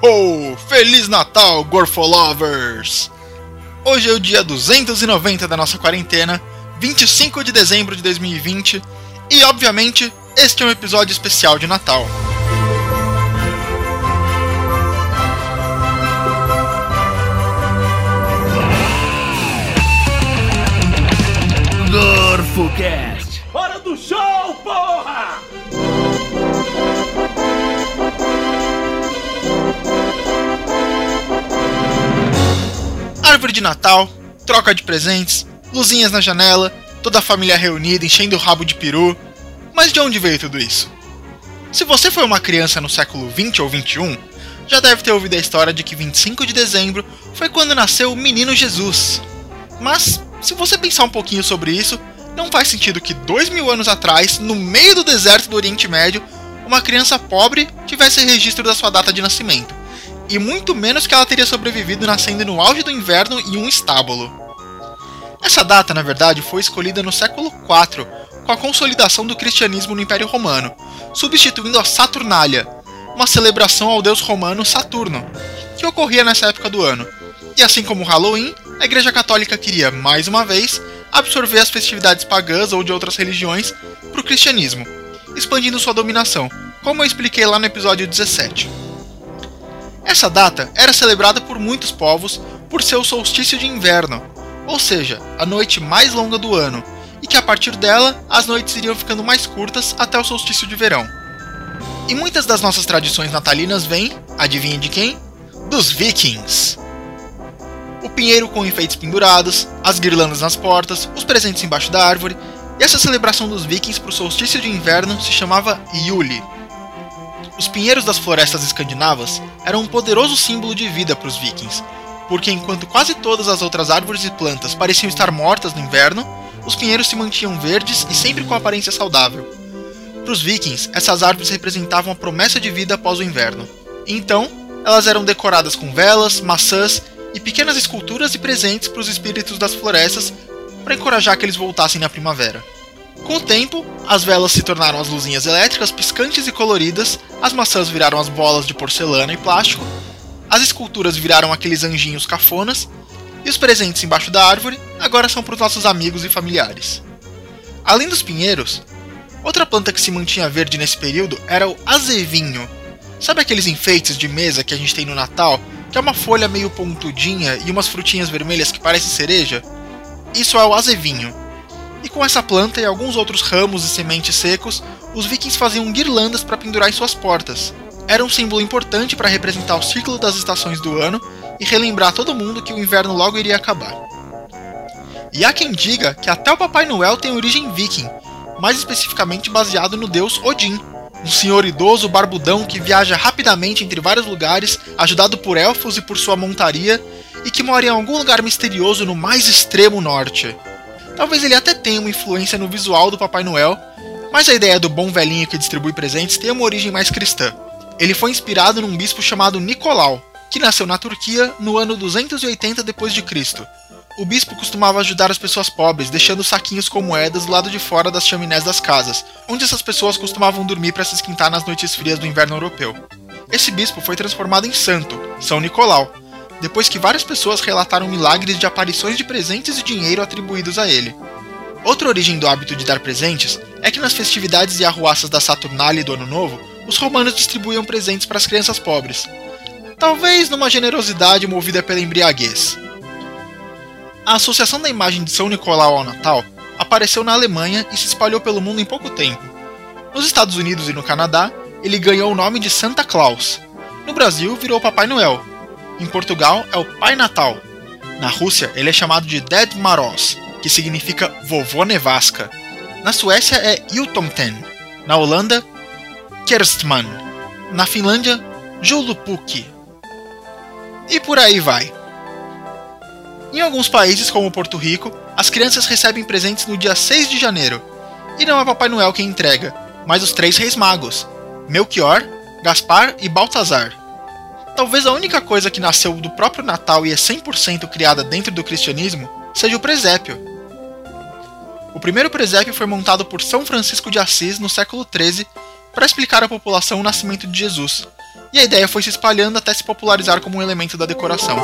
Ho ho! Feliz Natal, Gorfolovers! Hoje é o dia 290 da nossa quarentena, 25 de dezembro de 2020, e obviamente este é um episódio especial de Natal. GorfoCast! Hora do show, porra! Árvore de Natal, troca de presentes, luzinhas na janela, toda a família reunida enchendo o rabo de peru. Mas de onde veio tudo isso? Se você foi uma criança no século 20 ou 21, já deve ter ouvido a história de que 25 de dezembro foi quando nasceu o menino Jesus. Mas, se você pensar um pouquinho sobre isso, não faz sentido que dois mil anos atrás, no meio do deserto do Oriente Médio, uma criança pobre tivesse registro da sua data de nascimento e muito menos que ela teria sobrevivido nascendo no auge do inverno em um estábulo. Essa data, na verdade, foi escolhida no século IV, com a consolidação do cristianismo no Império Romano, substituindo a Saturnália, uma celebração ao deus romano Saturno, que ocorria nessa época do ano. E assim como o Halloween, a Igreja Católica queria, mais uma vez, absorver as festividades pagãs ou de outras religiões para o cristianismo, expandindo sua dominação, como eu expliquei lá no episódio 17. Essa data era celebrada por muitos povos por ser o solstício de inverno, ou seja, a noite mais longa do ano, e que a partir dela as noites iriam ficando mais curtas até o solstício de verão. E muitas das nossas tradições natalinas vêm, adivinha de quem? Dos vikings. O pinheiro com enfeites pendurados, as guirlandas nas portas, os presentes embaixo da árvore, e essa celebração dos vikings para o solstício de inverno se chamava Yule. Os pinheiros das florestas escandinavas eram um poderoso símbolo de vida para os vikings, porque enquanto quase todas as outras árvores e plantas pareciam estar mortas no inverno, os pinheiros se mantinham verdes e sempre com aparência saudável. Para os vikings, essas árvores representavam a promessa de vida após o inverno. Então, elas eram decoradas com velas, maçãs e pequenas esculturas e presentes para os espíritos das florestas para encorajar que eles voltassem na primavera. Com o tempo, as velas se tornaram as luzinhas elétricas piscantes e coloridas, as maçãs viraram as bolas de porcelana e plástico, as esculturas viraram aqueles anjinhos cafonas, e os presentes embaixo da árvore agora são para os nossos amigos e familiares. Além dos pinheiros, outra planta que se mantinha verde nesse período era o azevinho. Sabe aqueles enfeites de mesa que a gente tem no Natal, que é uma folha meio pontudinha e umas frutinhas vermelhas que parecem cereja? Isso é o azevinho. E com essa planta e alguns outros ramos e sementes secos, os vikings faziam guirlandas para pendurar em suas portas. Era um símbolo importante para representar o ciclo das estações do ano e relembrar todo mundo que o inverno logo iria acabar. E há quem diga que até o Papai Noel tem origem viking, mais especificamente baseado no deus Odin, um senhor idoso barbudão que viaja rapidamente entre vários lugares, ajudado por elfos e por sua montaria, e que mora em algum lugar misterioso no mais extremo norte. Talvez ele até tenha uma influência no visual do Papai Noel, mas a ideia do bom velhinho que distribui presentes tem uma origem mais cristã. Ele foi inspirado num bispo chamado Nicolau, que nasceu na Turquia no ano 280 d.C. O bispo costumava ajudar as pessoas pobres, deixando saquinhos com moedas do lado de fora das chaminés das casas, onde essas pessoas costumavam dormir para se esquentar nas noites frias do inverno europeu. Esse bispo foi transformado em santo, São Nicolau, depois que várias pessoas relataram milagres de aparições de presentes e dinheiro atribuídos a ele. Outra origem do hábito de dar presentes é que nas festividades e arruaças da Saturnália e do Ano Novo, os romanos distribuíam presentes para as crianças pobres. Talvez numa generosidade movida pela embriaguez. A associação da imagem de São Nicolau ao Natal apareceu na Alemanha e se espalhou pelo mundo em pouco tempo. Nos Estados Unidos e no Canadá, ele ganhou o nome de Santa Claus. No Brasil, virou Papai Noel, em Portugal é o Pai Natal. Na Rússia, ele é chamado de Ded Maros, que significa vovô nevasca. Na Suécia é Jultomten. Na Holanda, Kerstman. Na Finlândia, Joulupukki. E por aí vai. Em alguns países, como Porto Rico, as crianças recebem presentes no dia 6 de janeiro. E não é Papai Noel quem entrega, mas os três reis magos: Melchior, Gaspar e Baltazar. Talvez a única coisa que nasceu do próprio Natal e é 100% criada dentro do cristianismo seja o presépio. O primeiro presépio foi montado por São Francisco de Assis no século XIII para explicar à população o nascimento de Jesus, e a ideia foi se espalhando até se popularizar como um elemento da decoração.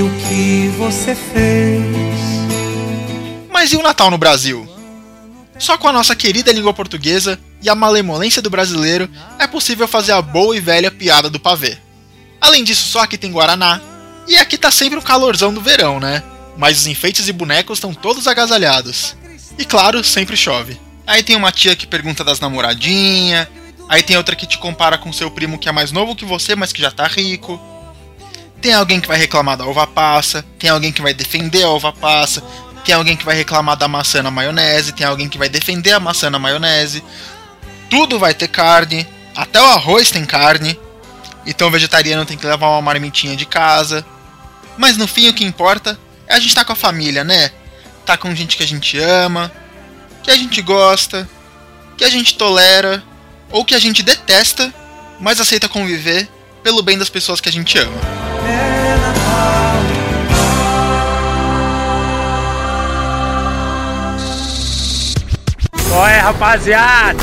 E o que você fez? Mas e o Natal no Brasil? Só com a nossa querida língua portuguesa e a malemolência do brasileiro é possível fazer a boa e velha piada do pavê. Além disso, só aqui tem Guaraná, e aqui tá sempre um calorzão do verão, né? Mas os enfeites e bonecos estão todos agasalhados. E claro, sempre chove. Aí tem uma tia que pergunta das namoradinhas, aí tem outra que te compara com seu primo que é mais novo que você, mas que já tá rico. Tem alguém que vai reclamar da uva passa, tem alguém que vai defender a uva passa, tem alguém que vai reclamar da maçã na maionese, tem alguém que vai defender a maçã na maionese. Tudo vai ter carne, até o arroz tem carne. Então o vegetariano tem que levar uma marmitinha de casa. Mas no fim o que importa é a gente estar tá com a família, né? Tá com gente que a gente ama, que a gente gosta, que a gente tolera ou que a gente detesta, mas aceita conviver pelo bem das pessoas que a gente ama. É Natal. Qual é, rapaziada?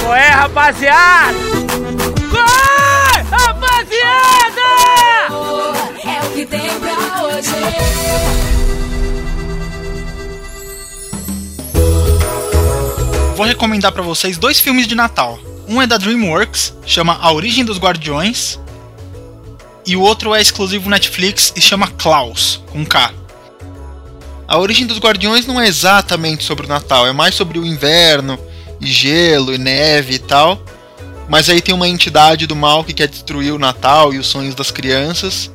Qual é, rapaziada? Qual é, rapaziada? É o que tem pra hoje. Vou recomendar para vocês dois filmes de Natal. Um é da DreamWorks, chama A Origem dos Guardiões, e o outro é exclusivo Netflix e chama Klaus, com K. A origem dos Guardiões não é exatamente sobre o Natal, é mais sobre o inverno, e gelo, e neve e tal. Mas aí tem uma entidade do mal que quer destruir o Natal e os sonhos das crianças.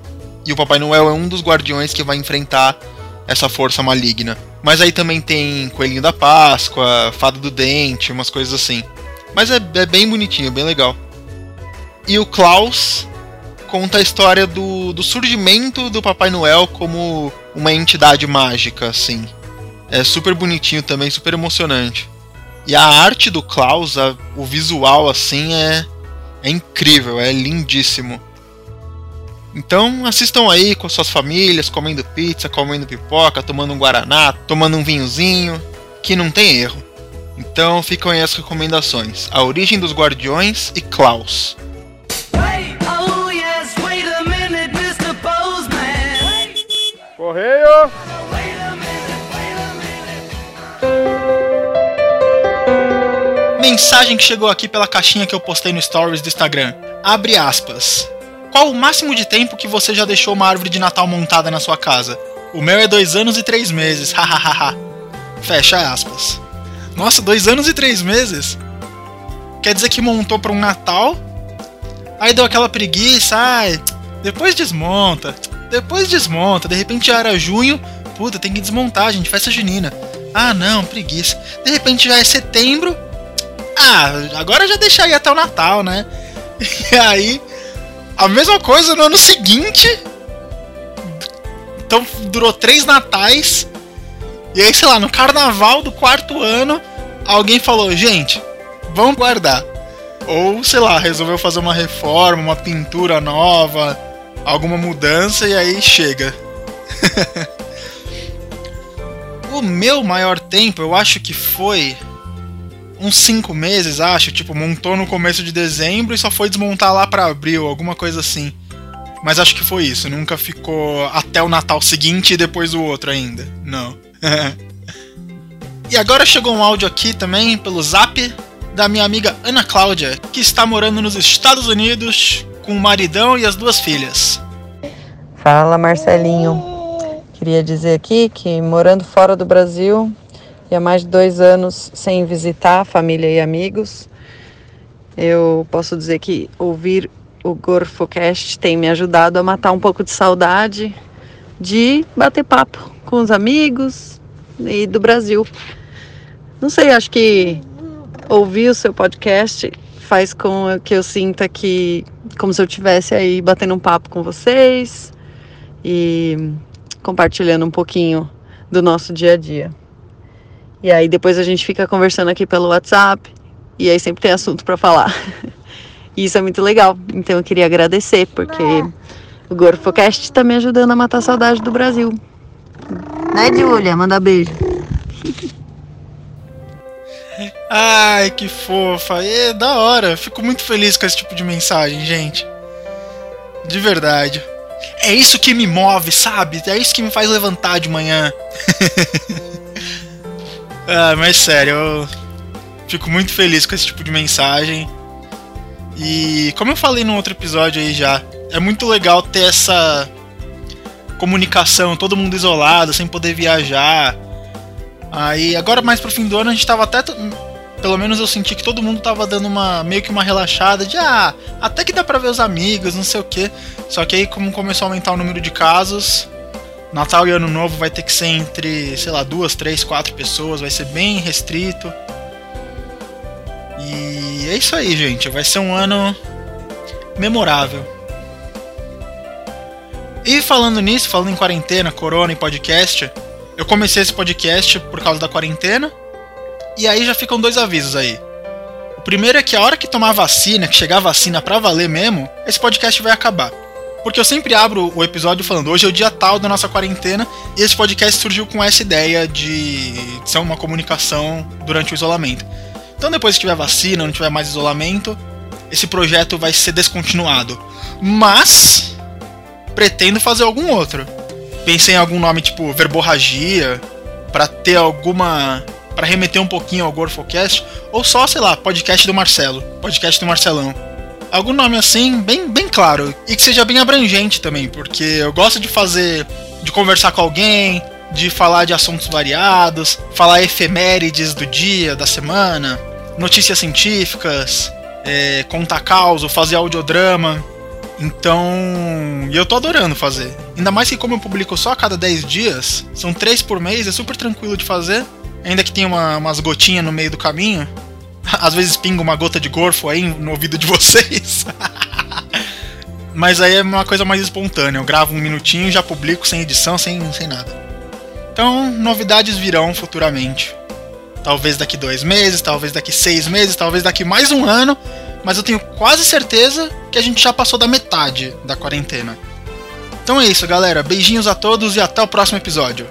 E o Papai Noel é um dos guardiões que vai enfrentar essa força maligna. Mas aí também tem Coelhinho da Páscoa, Fada do Dente, umas coisas assim. Mas é, é bem bonitinho, bem legal. E o Klaus conta a história do, do surgimento do Papai Noel como uma entidade mágica, assim. É super bonitinho também, super emocionante. E a arte do Klaus, a, o visual, assim, é, é incrível, é lindíssimo. Então assistam aí com suas famílias, comendo pizza, comendo pipoca, tomando um guaraná, tomando um vinhozinho, que não tem erro. Então ficam aí as recomendações: A Origem dos Guardiões e Klaus. Correio! Mensagem que chegou aqui pela caixinha que eu postei no Stories do Instagram. Abre aspas. Qual o máximo de tempo que você já deixou uma árvore de Natal montada na sua casa? O meu é dois anos e três meses, hahaha. Fecha aspas. Nossa, dois anos e três meses? Quer dizer que montou para um Natal? Aí deu aquela preguiça, ai, depois desmonta. Depois desmonta, de repente já era junho, puta, tem que desmontar, gente, festa junina. Ah, não, preguiça. De repente já é setembro. Ah, agora já deixa aí até o Natal, né? E aí, a mesma coisa no ano seguinte. Então durou três natais. E aí, sei lá, no carnaval do quarto ano, alguém falou, gente, vamos guardar. Ou, sei lá, resolveu fazer uma reforma, uma pintura nova, alguma mudança e aí chega. o meu maior tempo, eu acho que foi uns 5 meses, acho. Tipo, montou no começo de dezembro e só foi desmontar lá para abril, alguma coisa assim. Mas acho que foi isso. Nunca ficou até o Natal seguinte e depois o outro ainda. Não. e agora chegou um áudio aqui também pelo zap da minha amiga Ana Cláudia, que está morando nos Estados Unidos com o maridão e as duas filhas. Fala Marcelinho. Queria dizer aqui que morando fora do Brasil e há mais de dois anos sem visitar família e amigos, eu posso dizer que ouvir o GorfoCast tem me ajudado a matar um pouco de saudade de bater papo com os amigos e do Brasil. Não sei, acho que ouvir o seu podcast faz com que eu sinta que como se eu tivesse aí batendo um papo com vocês e compartilhando um pouquinho do nosso dia a dia. E aí depois a gente fica conversando aqui pelo WhatsApp e aí sempre tem assunto para falar. E isso é muito legal. Então eu queria agradecer, porque o GorfoCast está me ajudando a matar a saudade do Brasil. Né, Julia? Manda beijo. Ai, que fofa. É da hora. Fico muito feliz com esse tipo de mensagem, gente. De verdade. É isso que me move, sabe? É isso que me faz levantar de manhã. ah, mas sério, eu fico muito feliz com esse tipo de mensagem. E como eu falei no outro episódio aí já, é muito legal ter essa comunicação, todo mundo isolado, sem poder viajar. Aí agora mais pro fim do ano a gente tava até pelo menos eu senti que todo mundo tava dando uma meio que uma relaxada de ah, até que dá pra ver os amigos, não sei o que. Só que aí, como começou a aumentar o número de casos, Natal e Ano Novo vai ter que ser entre, sei lá, duas, três, quatro pessoas, vai ser bem restrito. E é isso aí, gente. Vai ser um ano memorável. E falando nisso, falando em quarentena, corona e podcast, eu comecei esse podcast por causa da quarentena. E aí já ficam dois avisos aí. O primeiro é que a hora que tomar vacina, que chegar a vacina pra valer mesmo, esse podcast vai acabar. Porque eu sempre abro o episódio falando, hoje é o dia tal da nossa quarentena, e esse podcast surgiu com essa ideia de ser uma comunicação durante o isolamento. Então depois que tiver vacina, não tiver mais isolamento, esse projeto vai ser descontinuado. Mas pretendo fazer algum outro. Pensei em algum nome tipo verborragia, para ter alguma para remeter um pouquinho ao Gorfocast, ou só, sei lá, podcast do Marcelo, podcast do Marcelão. Algum nome assim, bem, bem claro, e que seja bem abrangente também, porque eu gosto de fazer, de conversar com alguém, de falar de assuntos variados, falar efemérides do dia, da semana, notícias científicas, é, contar caos, fazer audiodrama. Então, eu tô adorando fazer. Ainda mais que como eu publico só a cada 10 dias, são 3 por mês, é super tranquilo de fazer. Ainda que tenha uma, umas gotinhas no meio do caminho. Às vezes pinga uma gota de gorfo aí no ouvido de vocês. Mas aí é uma coisa mais espontânea. Eu gravo um minutinho e já publico sem edição, sem, sem nada. Então, novidades virão futuramente. Talvez daqui dois meses, talvez daqui seis meses, talvez daqui mais um ano. Mas eu tenho quase certeza que a gente já passou da metade da quarentena. Então é isso, galera. Beijinhos a todos e até o próximo episódio.